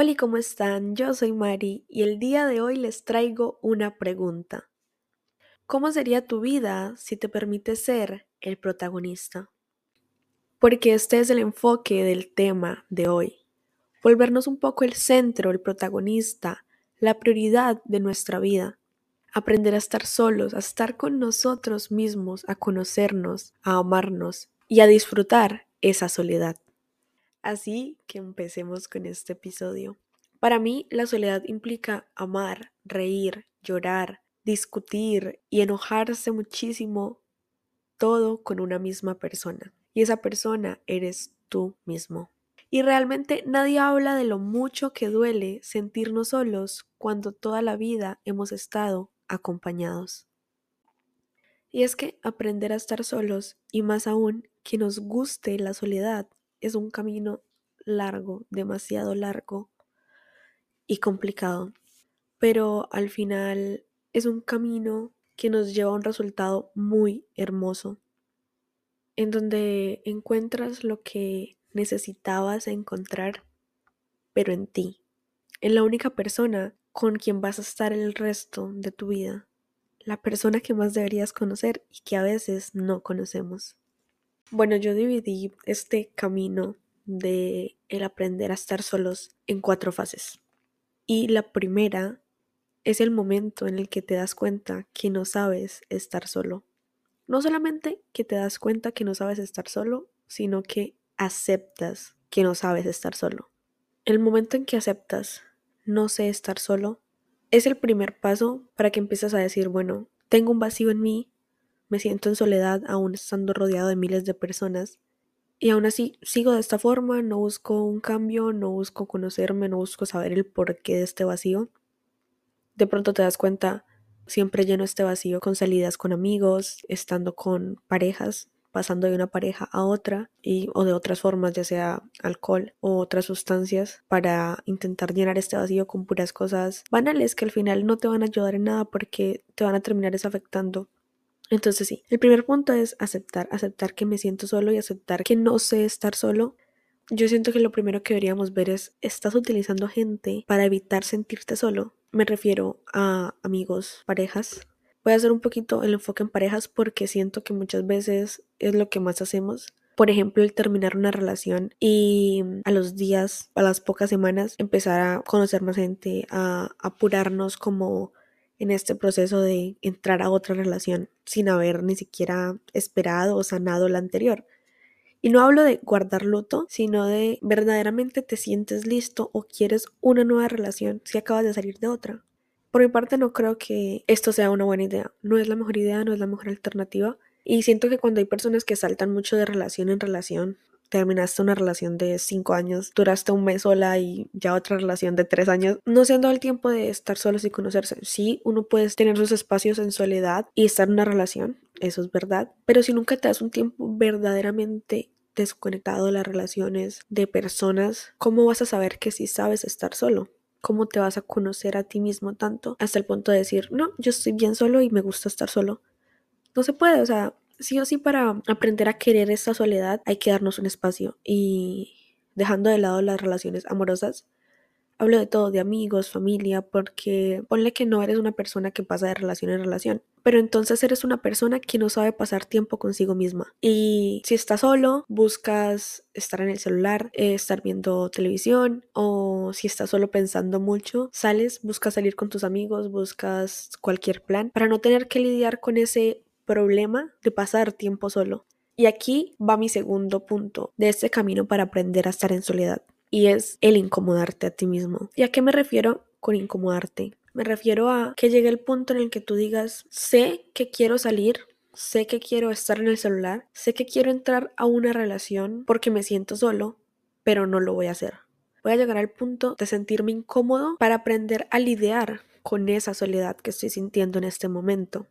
Hola, ¿cómo están? Yo soy Mari y el día de hoy les traigo una pregunta. ¿Cómo sería tu vida si te permites ser el protagonista? Porque este es el enfoque del tema de hoy. Volvernos un poco el centro, el protagonista, la prioridad de nuestra vida. Aprender a estar solos, a estar con nosotros mismos, a conocernos, a amarnos y a disfrutar esa soledad. Así que empecemos con este episodio. Para mí, la soledad implica amar, reír, llorar, discutir y enojarse muchísimo, todo con una misma persona. Y esa persona eres tú mismo. Y realmente nadie habla de lo mucho que duele sentirnos solos cuando toda la vida hemos estado acompañados. Y es que aprender a estar solos, y más aún que nos guste la soledad, es un camino largo, demasiado largo y complicado. Pero al final es un camino que nos lleva a un resultado muy hermoso, en donde encuentras lo que necesitabas encontrar, pero en ti, en la única persona con quien vas a estar el resto de tu vida, la persona que más deberías conocer y que a veces no conocemos. Bueno, yo dividí este camino de el aprender a estar solos en cuatro fases. Y la primera es el momento en el que te das cuenta que no sabes estar solo. No solamente que te das cuenta que no sabes estar solo, sino que aceptas que no sabes estar solo. El momento en que aceptas no sé estar solo es el primer paso para que empieces a decir, bueno, tengo un vacío en mí, me siento en soledad aún estando rodeado de miles de personas. Y aún así sigo de esta forma, no busco un cambio, no busco conocerme, no busco saber el porqué de este vacío. De pronto te das cuenta, siempre lleno este vacío con salidas con amigos, estando con parejas, pasando de una pareja a otra y o de otras formas, ya sea alcohol o otras sustancias para intentar llenar este vacío con puras cosas banales que al final no te van a ayudar en nada porque te van a terminar desafectando entonces sí, el primer punto es aceptar, aceptar que me siento solo y aceptar que no sé estar solo. Yo siento que lo primero que deberíamos ver es, ¿estás utilizando gente para evitar sentirte solo? Me refiero a amigos, parejas. Voy a hacer un poquito el enfoque en parejas porque siento que muchas veces es lo que más hacemos. Por ejemplo, el terminar una relación y a los días, a las pocas semanas, empezar a conocer más gente, a apurarnos como en este proceso de entrar a otra relación sin haber ni siquiera esperado o sanado la anterior. Y no hablo de guardar luto, sino de verdaderamente te sientes listo o quieres una nueva relación si acabas de salir de otra. Por mi parte no creo que esto sea una buena idea. No es la mejor idea, no es la mejor alternativa. Y siento que cuando hay personas que saltan mucho de relación en relación, terminaste una relación de cinco años, duraste un mes sola y ya otra relación de tres años, no se han dado el tiempo de estar solos y conocerse. Sí, uno puede tener sus espacios en soledad y estar en una relación, eso es verdad, pero si nunca te das un tiempo verdaderamente desconectado de las relaciones de personas, ¿cómo vas a saber que sí sabes estar solo? ¿Cómo te vas a conocer a ti mismo tanto hasta el punto de decir, no, yo estoy bien solo y me gusta estar solo? No se puede, o sea, sí o sí para aprender a querer esta soledad hay que darnos un espacio y dejando de lado las relaciones amorosas. Hablo de todo, de amigos, familia, porque ponle que no eres una persona que pasa de relación en relación, pero entonces eres una persona que no sabe pasar tiempo consigo misma. Y si estás solo, buscas estar en el celular, eh, estar viendo televisión, o si estás solo pensando mucho, sales, buscas salir con tus amigos, buscas cualquier plan para no tener que lidiar con ese problema de pasar tiempo solo. Y aquí va mi segundo punto de este camino para aprender a estar en soledad. Y es el incomodarte a ti mismo. ¿Y a qué me refiero con incomodarte? Me refiero a que llegue el punto en el que tú digas, sé que quiero salir, sé que quiero estar en el celular, sé que quiero entrar a una relación porque me siento solo, pero no lo voy a hacer. Voy a llegar al punto de sentirme incómodo para aprender a lidiar con esa soledad que estoy sintiendo en este momento.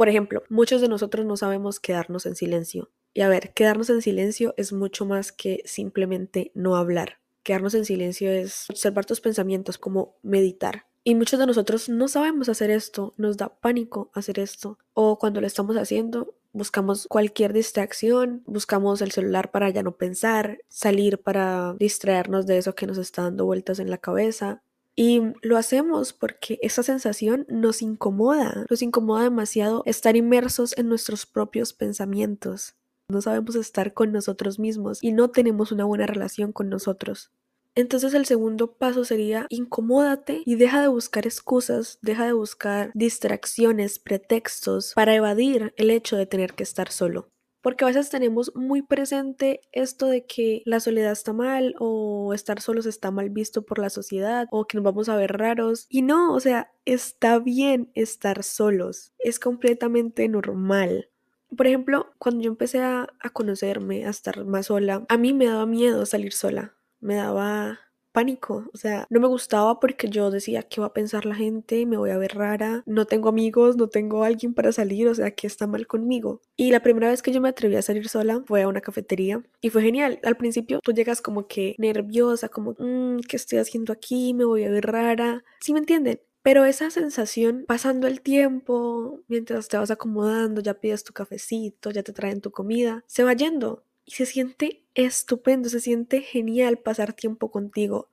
Por ejemplo, muchos de nosotros no sabemos quedarnos en silencio. Y a ver, quedarnos en silencio es mucho más que simplemente no hablar. Quedarnos en silencio es observar tus pensamientos, como meditar. Y muchos de nosotros no sabemos hacer esto, nos da pánico hacer esto. O cuando lo estamos haciendo, buscamos cualquier distracción, buscamos el celular para ya no pensar, salir para distraernos de eso que nos está dando vueltas en la cabeza. Y lo hacemos porque esa sensación nos incomoda, nos incomoda demasiado estar inmersos en nuestros propios pensamientos. No sabemos estar con nosotros mismos y no tenemos una buena relación con nosotros. Entonces el segundo paso sería incomódate y deja de buscar excusas, deja de buscar distracciones, pretextos para evadir el hecho de tener que estar solo. Porque a veces tenemos muy presente esto de que la soledad está mal o estar solos está mal visto por la sociedad o que nos vamos a ver raros. Y no, o sea, está bien estar solos. Es completamente normal. Por ejemplo, cuando yo empecé a, a conocerme, a estar más sola, a mí me daba miedo salir sola me daba pánico, o sea, no me gustaba porque yo decía, ¿qué va a pensar la gente? Me voy a ver rara, no tengo amigos, no tengo alguien para salir, o sea, ¿qué está mal conmigo? Y la primera vez que yo me atreví a salir sola fue a una cafetería y fue genial. Al principio tú llegas como que nerviosa, como, mm, ¿qué estoy haciendo aquí? Me voy a ver rara. ¿Sí me entienden? Pero esa sensación, pasando el tiempo, mientras te vas acomodando, ya pides tu cafecito, ya te traen tu comida, se va yendo y se siente estupendo, se siente genial pasar tiempo contigo.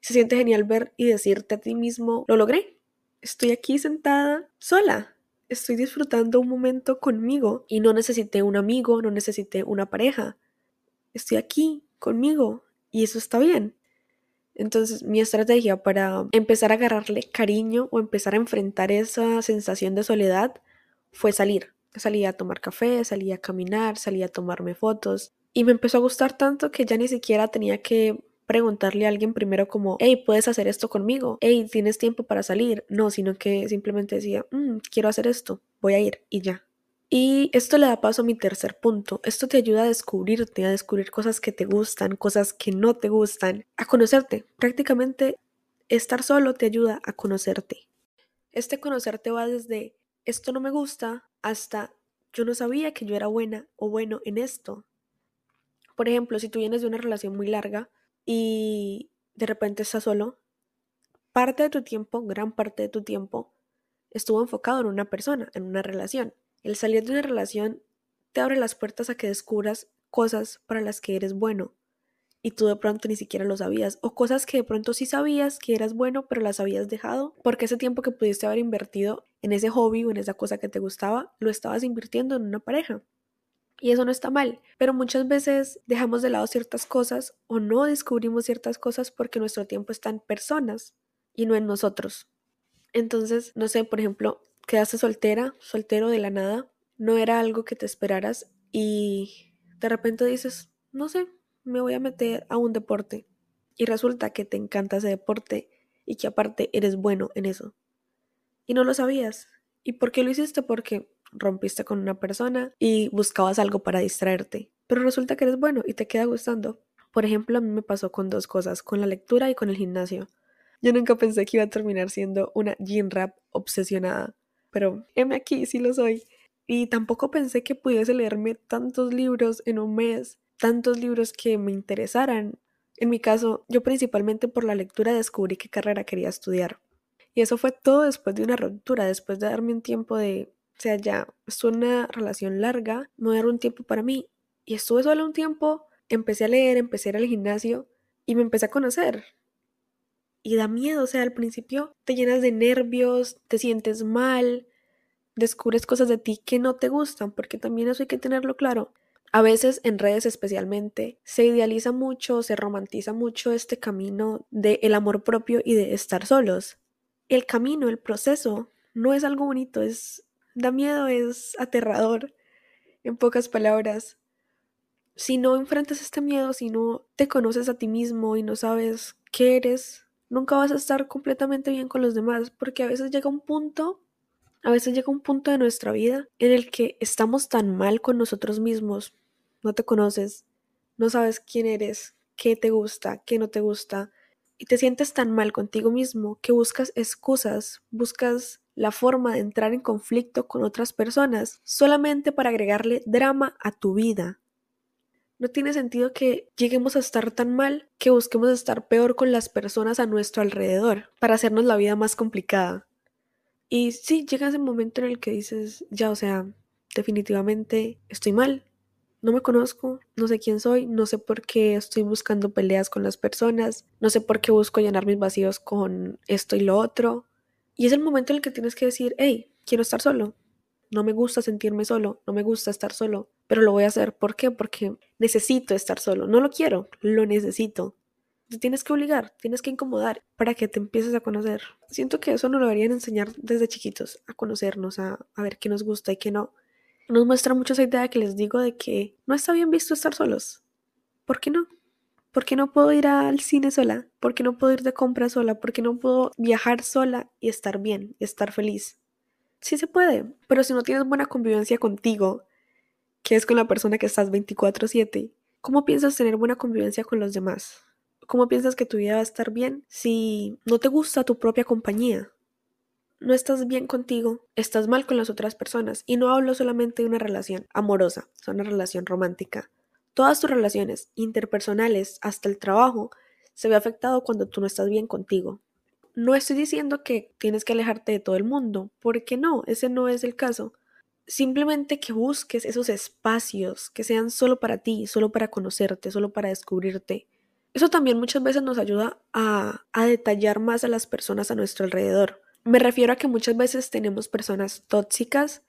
Se siente genial ver y decirte a ti mismo, lo logré. Estoy aquí sentada sola. Estoy disfrutando un momento conmigo y no necesité un amigo, no necesité una pareja. Estoy aquí conmigo y eso está bien. Entonces mi estrategia para empezar a agarrarle cariño o empezar a enfrentar esa sensación de soledad fue salir. Salí a tomar café, salí a caminar, salí a tomarme fotos, y me empezó a gustar tanto que ya ni siquiera tenía que preguntarle a alguien primero como, hey, ¿puedes hacer esto conmigo? Hey, ¿tienes tiempo para salir? No, sino que simplemente decía, mm, quiero hacer esto, voy a ir y ya. Y esto le da paso a mi tercer punto. Esto te ayuda a descubrirte, a descubrir cosas que te gustan, cosas que no te gustan, a conocerte. Prácticamente estar solo te ayuda a conocerte. Este conocerte va desde esto no me gusta hasta yo no sabía que yo era buena o bueno en esto. Por ejemplo, si tú vienes de una relación muy larga y de repente estás solo, parte de tu tiempo, gran parte de tu tiempo, estuvo enfocado en una persona, en una relación. El salir de una relación te abre las puertas a que descubras cosas para las que eres bueno y tú de pronto ni siquiera lo sabías o cosas que de pronto sí sabías que eras bueno pero las habías dejado porque ese tiempo que pudiste haber invertido en ese hobby o en esa cosa que te gustaba lo estabas invirtiendo en una pareja y eso no está mal, pero muchas veces dejamos de lado ciertas cosas o no descubrimos ciertas cosas porque nuestro tiempo está en personas y no en nosotros. Entonces, no sé, por ejemplo, quedaste soltera, soltero de la nada, no era algo que te esperaras y de repente dices, no sé, me voy a meter a un deporte y resulta que te encanta ese deporte y que aparte eres bueno en eso. Y no lo sabías. ¿Y por qué lo hiciste? Porque rompiste con una persona y buscabas algo para distraerte, pero resulta que eres bueno y te queda gustando. Por ejemplo, a mí me pasó con dos cosas, con la lectura y con el gimnasio. Yo nunca pensé que iba a terminar siendo una gym rap obsesionada, pero heme aquí, sí lo soy. Y tampoco pensé que pudiese leerme tantos libros en un mes, tantos libros que me interesaran. En mi caso, yo principalmente por la lectura descubrí qué carrera quería estudiar. Y eso fue todo después de una ruptura, después de darme un tiempo de sea, ya en una relación larga, no era un tiempo para mí. Y estuve solo un tiempo, empecé a leer, empecé a ir al gimnasio y me empecé a conocer. Y da miedo, o sea, al principio te llenas de nervios, te sientes mal, descubres cosas de ti que no te gustan, porque también eso hay que tenerlo claro. A veces en redes especialmente se idealiza mucho, se romantiza mucho este camino de el amor propio y de estar solos. El camino, el proceso, no es algo bonito, es Da miedo, es aterrador, en pocas palabras. Si no enfrentas este miedo, si no te conoces a ti mismo y no sabes qué eres, nunca vas a estar completamente bien con los demás, porque a veces llega un punto, a veces llega un punto de nuestra vida en el que estamos tan mal con nosotros mismos, no te conoces, no sabes quién eres, qué te gusta, qué no te gusta, y te sientes tan mal contigo mismo que buscas excusas, buscas la forma de entrar en conflicto con otras personas solamente para agregarle drama a tu vida. No tiene sentido que lleguemos a estar tan mal que busquemos estar peor con las personas a nuestro alrededor para hacernos la vida más complicada. Y sí, llega ese momento en el que dices, ya, o sea, definitivamente estoy mal. No me conozco, no sé quién soy, no sé por qué estoy buscando peleas con las personas, no sé por qué busco llenar mis vacíos con esto y lo otro. Y es el momento en el que tienes que decir, hey, quiero estar solo. No me gusta sentirme solo, no me gusta estar solo, pero lo voy a hacer. ¿Por qué? Porque necesito estar solo. No lo quiero, lo necesito. Te tienes que obligar, tienes que incomodar para que te empieces a conocer. Siento que eso nos lo deberían enseñar desde chiquitos, a conocernos, a, a ver qué nos gusta y qué no nos muestra mucho esa idea que les digo de que no está bien visto estar solos. ¿Por qué no? ¿Por qué no puedo ir al cine sola? ¿Por qué no puedo ir de compra sola? ¿Por qué no puedo viajar sola y estar bien y estar feliz? Sí se puede, pero si no tienes buena convivencia contigo, que es con la persona que estás 24/7, ¿cómo piensas tener buena convivencia con los demás? ¿Cómo piensas que tu vida va a estar bien si no te gusta tu propia compañía? no estás bien contigo, estás mal con las otras personas. Y no hablo solamente de una relación amorosa, es una relación romántica. Todas tus relaciones interpersonales, hasta el trabajo, se ve afectado cuando tú no estás bien contigo. No estoy diciendo que tienes que alejarte de todo el mundo, porque no, ese no es el caso. Simplemente que busques esos espacios que sean solo para ti, solo para conocerte, solo para descubrirte. Eso también muchas veces nos ayuda a, a detallar más a las personas a nuestro alrededor. Me refiero a que muchas veces tenemos personas tóxicas,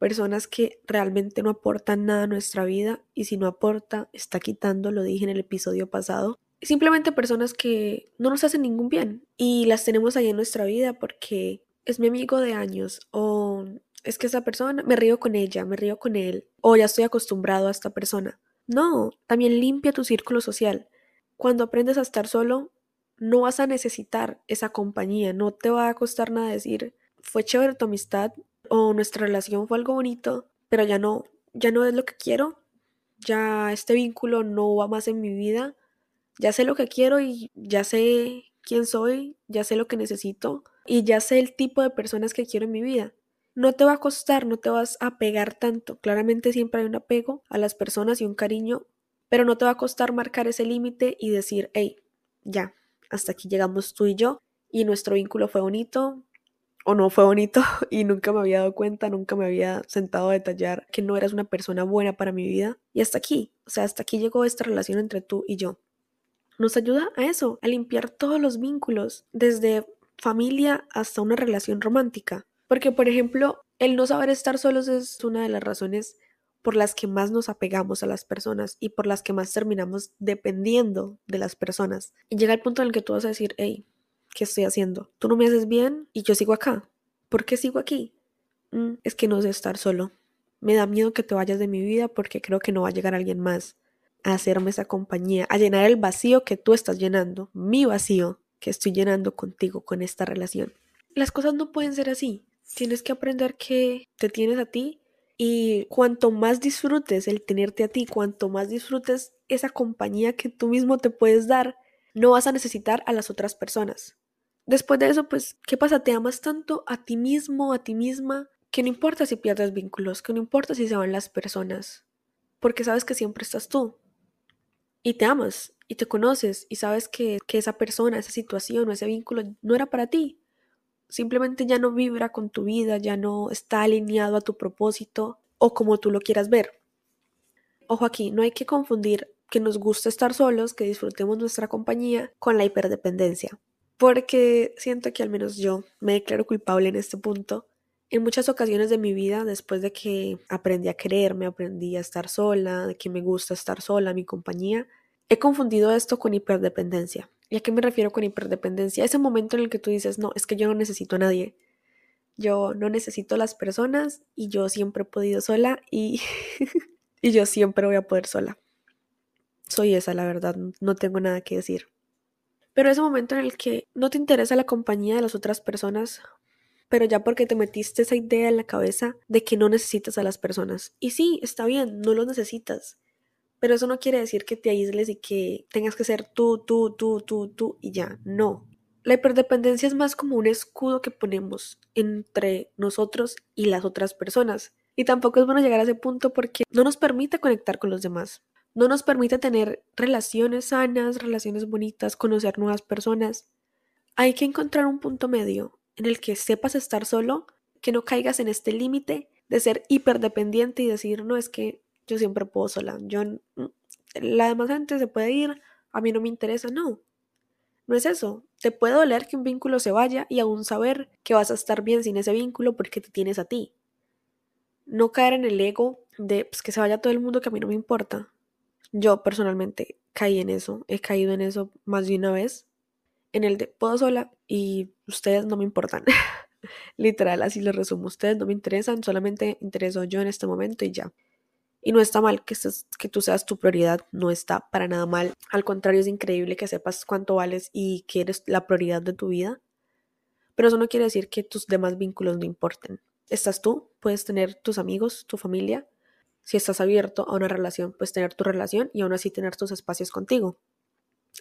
personas que realmente no aportan nada a nuestra vida y si no aporta, está quitando, lo dije en el episodio pasado. Simplemente personas que no nos hacen ningún bien y las tenemos ahí en nuestra vida porque es mi amigo de años o es que esa persona, me río con ella, me río con él o ya estoy acostumbrado a esta persona. No, también limpia tu círculo social. Cuando aprendes a estar solo, no vas a necesitar esa compañía, no te va a costar nada decir, fue chévere tu amistad o nuestra relación fue algo bonito, pero ya no, ya no es lo que quiero, ya este vínculo no va más en mi vida, ya sé lo que quiero y ya sé quién soy, ya sé lo que necesito y ya sé el tipo de personas que quiero en mi vida. No te va a costar, no te vas a pegar tanto. Claramente siempre hay un apego a las personas y un cariño, pero no te va a costar marcar ese límite y decir, hey, ya, hasta aquí llegamos tú y yo y nuestro vínculo fue bonito o no fue bonito y nunca me había dado cuenta, nunca me había sentado a detallar que no eras una persona buena para mi vida y hasta aquí, o sea, hasta aquí llegó esta relación entre tú y yo. Nos ayuda a eso, a limpiar todos los vínculos, desde familia hasta una relación romántica. Porque, por ejemplo, el no saber estar solos es una de las razones por las que más nos apegamos a las personas y por las que más terminamos dependiendo de las personas. Y llega el punto en el que tú vas a decir, hey, ¿qué estoy haciendo? Tú no me haces bien y yo sigo acá. ¿Por qué sigo aquí? Mm, es que no sé estar solo. Me da miedo que te vayas de mi vida porque creo que no va a llegar alguien más a hacerme esa compañía, a llenar el vacío que tú estás llenando, mi vacío que estoy llenando contigo con esta relación. Las cosas no pueden ser así. Tienes que aprender que te tienes a ti y cuanto más disfrutes el tenerte a ti, cuanto más disfrutes esa compañía que tú mismo te puedes dar, no vas a necesitar a las otras personas. Después de eso, pues, ¿qué pasa? Te amas tanto a ti mismo, a ti misma, que no importa si pierdes vínculos, que no importa si se van las personas, porque sabes que siempre estás tú. Y te amas, y te conoces, y sabes que, que esa persona, esa situación o ese vínculo no era para ti, simplemente ya no vibra con tu vida, ya no está alineado a tu propósito o como tú lo quieras ver. Ojo aquí, no hay que confundir que nos gusta estar solos, que disfrutemos nuestra compañía con la hiperdependencia, porque siento que al menos yo me declaro culpable en este punto. En muchas ocasiones de mi vida, después de que aprendí a quererme, aprendí a estar sola, de que me gusta estar sola, mi compañía, he confundido esto con hiperdependencia. ¿Y a qué me refiero con hiperdependencia? Ese momento en el que tú dices, no, es que yo no necesito a nadie. Yo no necesito a las personas y yo siempre he podido sola y, y yo siempre voy a poder sola. Soy esa, la verdad, no tengo nada que decir. Pero ese momento en el que no te interesa la compañía de las otras personas, pero ya porque te metiste esa idea en la cabeza de que no necesitas a las personas. Y sí, está bien, no los necesitas. Pero eso no quiere decir que te aísles y que tengas que ser tú, tú, tú, tú, tú y ya. No. La hiperdependencia es más como un escudo que ponemos entre nosotros y las otras personas. Y tampoco es bueno llegar a ese punto porque no nos permite conectar con los demás. No nos permite tener relaciones sanas, relaciones bonitas, conocer nuevas personas. Hay que encontrar un punto medio en el que sepas estar solo, que no caigas en este límite de ser hiperdependiente y decir, no, es que yo siempre puedo sola, yo, la demás gente se puede ir, a mí no me interesa, no. No es eso. Te puede doler que un vínculo se vaya y aún saber que vas a estar bien sin ese vínculo porque te tienes a ti. No caer en el ego de pues, que se vaya todo el mundo que a mí no me importa. Yo personalmente caí en eso, he caído en eso más de una vez. En el de puedo sola y ustedes no me importan. Literal, así les resumo. Ustedes no me interesan, solamente intereso yo en este momento y ya. Y no está mal que, que tú seas tu prioridad, no está para nada mal. Al contrario, es increíble que sepas cuánto vales y que eres la prioridad de tu vida. Pero eso no quiere decir que tus demás vínculos no importen. Estás tú, puedes tener tus amigos, tu familia. Si estás abierto a una relación, puedes tener tu relación y aún así tener tus espacios contigo.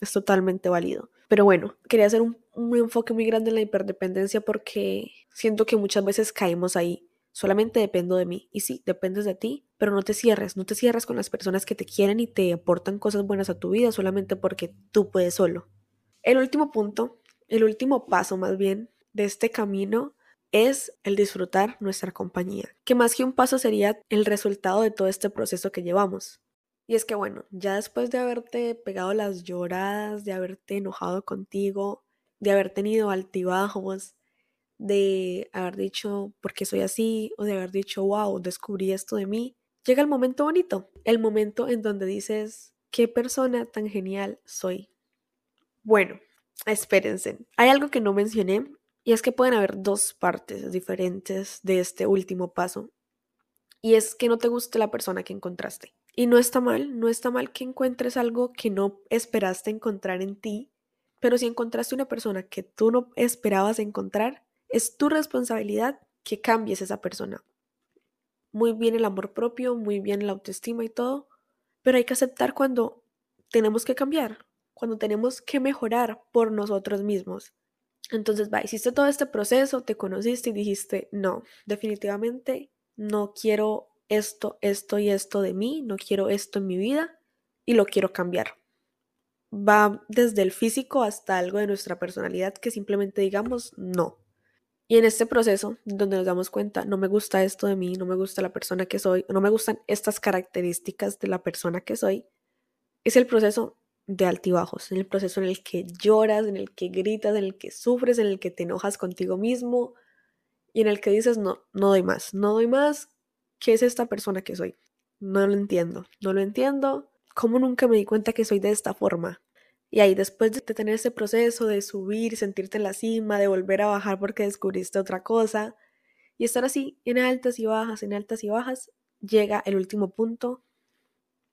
Es totalmente válido. Pero bueno, quería hacer un, un enfoque muy grande en la hiperdependencia porque siento que muchas veces caemos ahí solamente dependo de mí. Y sí, dependes de ti, pero no te cierres, no te cierres con las personas que te quieren y te aportan cosas buenas a tu vida solamente porque tú puedes solo. El último punto, el último paso más bien de este camino es el disfrutar nuestra compañía, que más que un paso sería el resultado de todo este proceso que llevamos. Y es que bueno, ya después de haberte pegado las lloradas, de haberte enojado contigo, de haber tenido altibajos, de haber dicho por qué soy así o de haber dicho wow, descubrí esto de mí, llega el momento bonito, el momento en donde dices qué persona tan genial soy. Bueno, espérense, hay algo que no mencioné y es que pueden haber dos partes diferentes de este último paso y es que no te guste la persona que encontraste. Y no está mal, no está mal que encuentres algo que no esperaste encontrar en ti, pero si encontraste una persona que tú no esperabas encontrar, es tu responsabilidad que cambies esa persona. Muy bien el amor propio, muy bien la autoestima y todo, pero hay que aceptar cuando tenemos que cambiar, cuando tenemos que mejorar por nosotros mismos. Entonces, va, hiciste todo este proceso, te conociste y dijiste, no, definitivamente no quiero esto, esto y esto de mí, no quiero esto en mi vida y lo quiero cambiar. Va desde el físico hasta algo de nuestra personalidad que simplemente digamos no. Y en este proceso, donde nos damos cuenta, no me gusta esto de mí, no me gusta la persona que soy, no me gustan estas características de la persona que soy, es el proceso de altibajos, en el proceso en el que lloras, en el que gritas, en el que sufres, en el que te enojas contigo mismo y en el que dices, no, no doy más, no doy más, ¿qué es esta persona que soy? No lo entiendo, no lo entiendo, ¿cómo nunca me di cuenta que soy de esta forma? Y ahí después de tener ese proceso de subir, sentirte en la cima, de volver a bajar porque descubriste otra cosa, y estar así en altas y bajas, en altas y bajas, llega el último punto,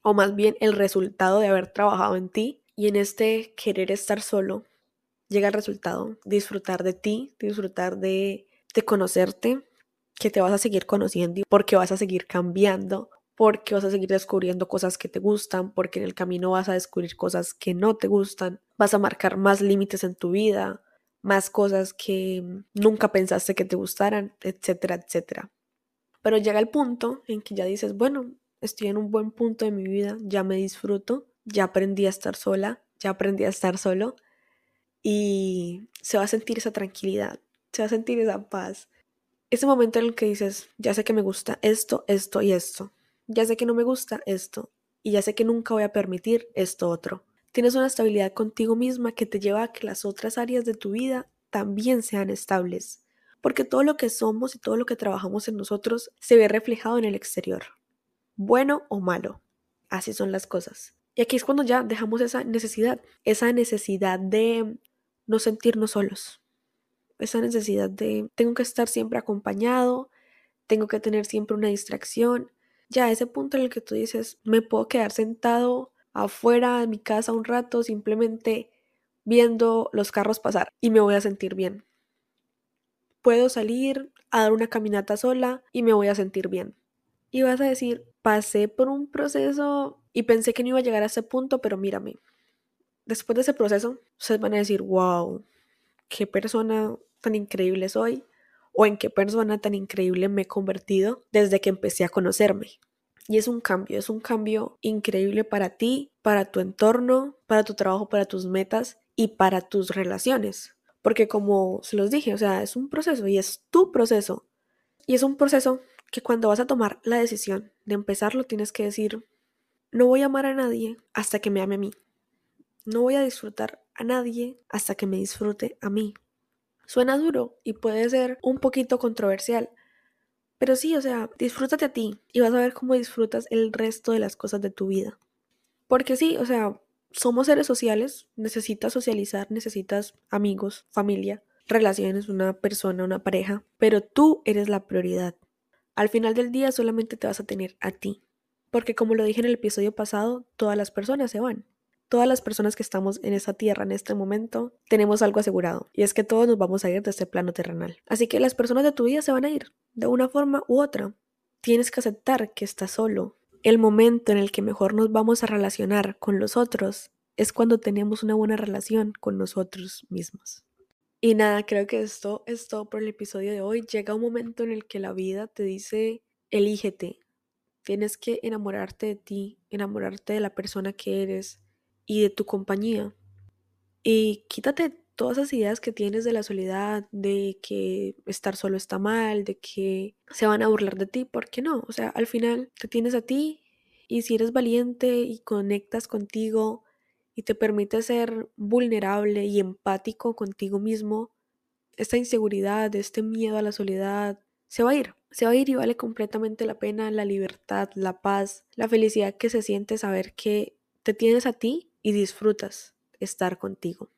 o más bien el resultado de haber trabajado en ti, y en este querer estar solo, llega el resultado, disfrutar de ti, disfrutar de, de conocerte, que te vas a seguir conociendo porque vas a seguir cambiando, porque vas a seguir descubriendo cosas que te gustan, porque en el camino vas a descubrir cosas que no te gustan, vas a marcar más límites en tu vida, más cosas que nunca pensaste que te gustaran, etcétera, etcétera. Pero llega el punto en que ya dices, bueno, estoy en un buen punto de mi vida, ya me disfruto, ya aprendí a estar sola, ya aprendí a estar solo y se va a sentir esa tranquilidad, se va a sentir esa paz. Ese momento en el que dices, ya sé que me gusta esto, esto y esto ya sé que no me gusta esto y ya sé que nunca voy a permitir esto otro. Tienes una estabilidad contigo misma que te lleva a que las otras áreas de tu vida también sean estables, porque todo lo que somos y todo lo que trabajamos en nosotros se ve reflejado en el exterior, bueno o malo. Así son las cosas. Y aquí es cuando ya dejamos esa necesidad, esa necesidad de no sentirnos solos, esa necesidad de tengo que estar siempre acompañado, tengo que tener siempre una distracción, ya ese punto en el que tú dices, me puedo quedar sentado afuera de mi casa un rato simplemente viendo los carros pasar y me voy a sentir bien. Puedo salir a dar una caminata sola y me voy a sentir bien. Y vas a decir, pasé por un proceso y pensé que no iba a llegar a ese punto, pero mírame. Después de ese proceso, ustedes van a decir, wow, qué persona tan increíble soy o en qué persona tan increíble me he convertido desde que empecé a conocerme. Y es un cambio, es un cambio increíble para ti, para tu entorno, para tu trabajo, para tus metas y para tus relaciones. Porque como se los dije, o sea, es un proceso y es tu proceso. Y es un proceso que cuando vas a tomar la decisión de empezarlo tienes que decir, no voy a amar a nadie hasta que me ame a mí. No voy a disfrutar a nadie hasta que me disfrute a mí. Suena duro y puede ser un poquito controversial, pero sí, o sea, disfrútate a ti y vas a ver cómo disfrutas el resto de las cosas de tu vida. Porque sí, o sea, somos seres sociales, necesitas socializar, necesitas amigos, familia, relaciones, una persona, una pareja, pero tú eres la prioridad. Al final del día solamente te vas a tener a ti. Porque como lo dije en el episodio pasado, todas las personas se van todas las personas que estamos en esta tierra en este momento tenemos algo asegurado y es que todos nos vamos a ir de este plano terrenal. Así que las personas de tu vida se van a ir de una forma u otra. Tienes que aceptar que estás solo. El momento en el que mejor nos vamos a relacionar con los otros es cuando tenemos una buena relación con nosotros mismos. Y nada, creo que esto es todo por el episodio de hoy. Llega un momento en el que la vida te dice, elígete. Tienes que enamorarte de ti, enamorarte de la persona que eres, y de tu compañía. Y quítate todas esas ideas que tienes de la soledad, de que estar solo está mal, de que se van a burlar de ti, ¿por qué no? O sea, al final te tienes a ti y si eres valiente y conectas contigo y te permite ser vulnerable y empático contigo mismo, esta inseguridad, este miedo a la soledad, se va a ir. Se va a ir y vale completamente la pena la libertad, la paz, la felicidad que se siente saber que te tienes a ti y disfrutas estar contigo.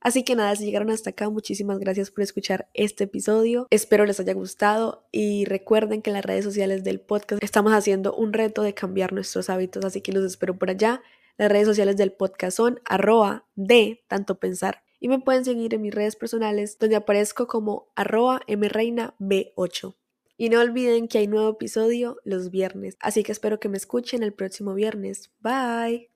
Así que nada, si llegaron hasta acá, muchísimas gracias por escuchar este episodio. Espero les haya gustado y recuerden que en las redes sociales del podcast estamos haciendo un reto de cambiar nuestros hábitos, así que los espero por allá. Las redes sociales del podcast son arroba de tanto pensar y me pueden seguir en mis redes personales donde aparezco como arroba mreinab8. Y no olviden que hay nuevo episodio los viernes, así que espero que me escuchen el próximo viernes. Bye.